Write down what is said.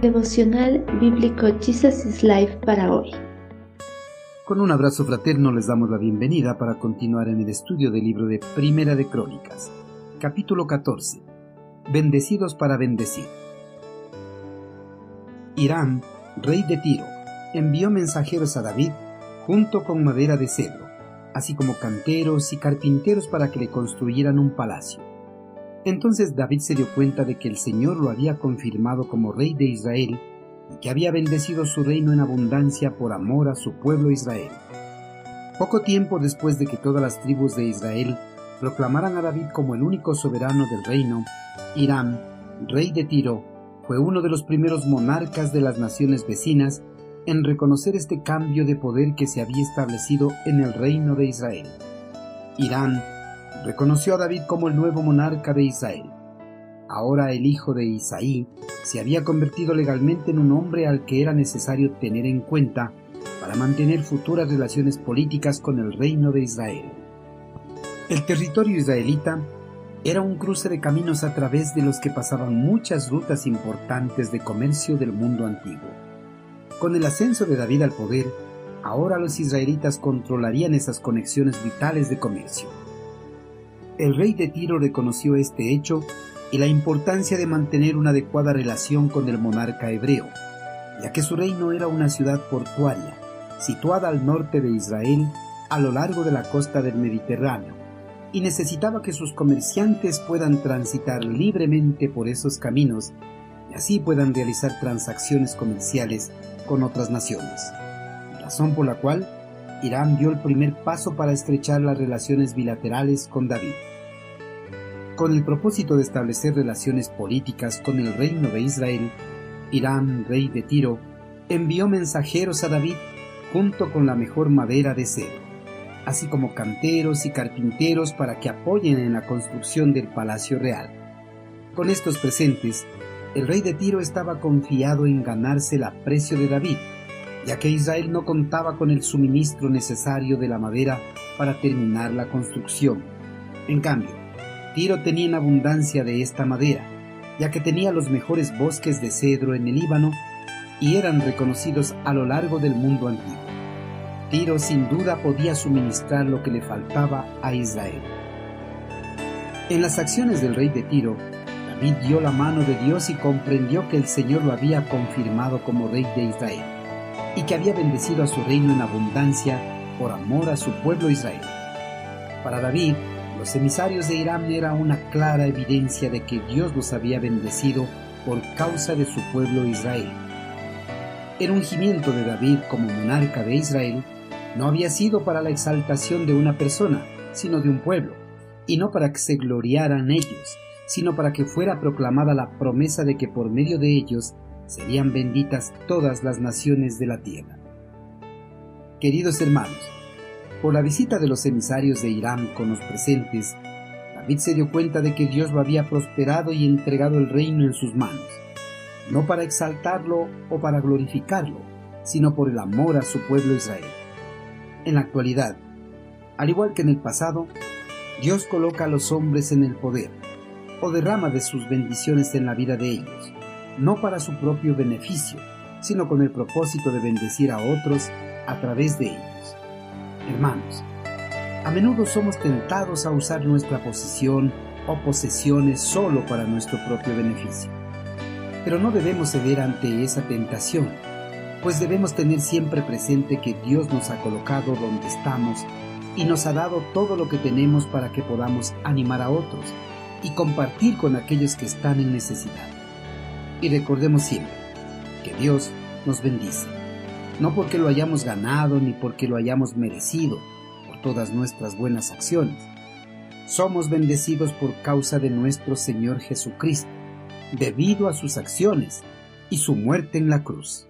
Devocional Bíblico Jesus is Life para hoy. Con un abrazo fraterno les damos la bienvenida para continuar en el estudio del libro de Primera de Crónicas, capítulo 14. Bendecidos para bendecir. Irán, rey de Tiro, envió mensajeros a David junto con madera de cedro, así como canteros y carpinteros para que le construyeran un palacio. Entonces David se dio cuenta de que el Señor lo había confirmado como rey de Israel y que había bendecido su reino en abundancia por amor a su pueblo Israel. Poco tiempo después de que todas las tribus de Israel proclamaran a David como el único soberano del reino, Irán, rey de Tiro, fue uno de los primeros monarcas de las naciones vecinas en reconocer este cambio de poder que se había establecido en el reino de Israel. Irán reconoció a David como el nuevo monarca de Israel. Ahora el hijo de Isaí se había convertido legalmente en un hombre al que era necesario tener en cuenta para mantener futuras relaciones políticas con el reino de Israel. El territorio israelita era un cruce de caminos a través de los que pasaban muchas rutas importantes de comercio del mundo antiguo. Con el ascenso de David al poder, ahora los israelitas controlarían esas conexiones vitales de comercio. El rey de Tiro reconoció este hecho y la importancia de mantener una adecuada relación con el monarca hebreo, ya que su reino era una ciudad portuaria, situada al norte de Israel, a lo largo de la costa del Mediterráneo, y necesitaba que sus comerciantes puedan transitar libremente por esos caminos y así puedan realizar transacciones comerciales con otras naciones, razón por la cual Irán dio el primer paso para estrechar las relaciones bilaterales con David con el propósito de establecer relaciones políticas con el reino de Israel, Irán, rey de Tiro, envió mensajeros a David junto con la mejor madera de cedro, así como canteros y carpinteros para que apoyen en la construcción del palacio real. Con estos presentes, el rey de Tiro estaba confiado en ganarse el aprecio de David, ya que Israel no contaba con el suministro necesario de la madera para terminar la construcción. En cambio, Tiro tenía en abundancia de esta madera, ya que tenía los mejores bosques de cedro en el Líbano y eran reconocidos a lo largo del mundo antiguo. Tiro sin duda podía suministrar lo que le faltaba a Israel. En las acciones del rey de Tiro, David dio la mano de Dios y comprendió que el Señor lo había confirmado como rey de Israel y que había bendecido a su reino en abundancia por amor a su pueblo Israel. Para David, los emisarios de Irán era una clara evidencia de que Dios los había bendecido por causa de su pueblo Israel. El ungimiento de David como monarca de Israel no había sido para la exaltación de una persona, sino de un pueblo, y no para que se gloriaran ellos, sino para que fuera proclamada la promesa de que por medio de ellos serían benditas todas las naciones de la tierra. Queridos hermanos, por la visita de los emisarios de Irán con los presentes, David se dio cuenta de que Dios lo había prosperado y entregado el reino en sus manos, no para exaltarlo o para glorificarlo, sino por el amor a su pueblo Israel. En la actualidad, al igual que en el pasado, Dios coloca a los hombres en el poder o derrama de sus bendiciones en la vida de ellos, no para su propio beneficio, sino con el propósito de bendecir a otros a través de ellos. Hermanos, a menudo somos tentados a usar nuestra posición o posesiones solo para nuestro propio beneficio. Pero no debemos ceder ante esa tentación, pues debemos tener siempre presente que Dios nos ha colocado donde estamos y nos ha dado todo lo que tenemos para que podamos animar a otros y compartir con aquellos que están en necesidad. Y recordemos siempre que Dios nos bendice no porque lo hayamos ganado ni porque lo hayamos merecido por todas nuestras buenas acciones. Somos bendecidos por causa de nuestro Señor Jesucristo, debido a sus acciones y su muerte en la cruz.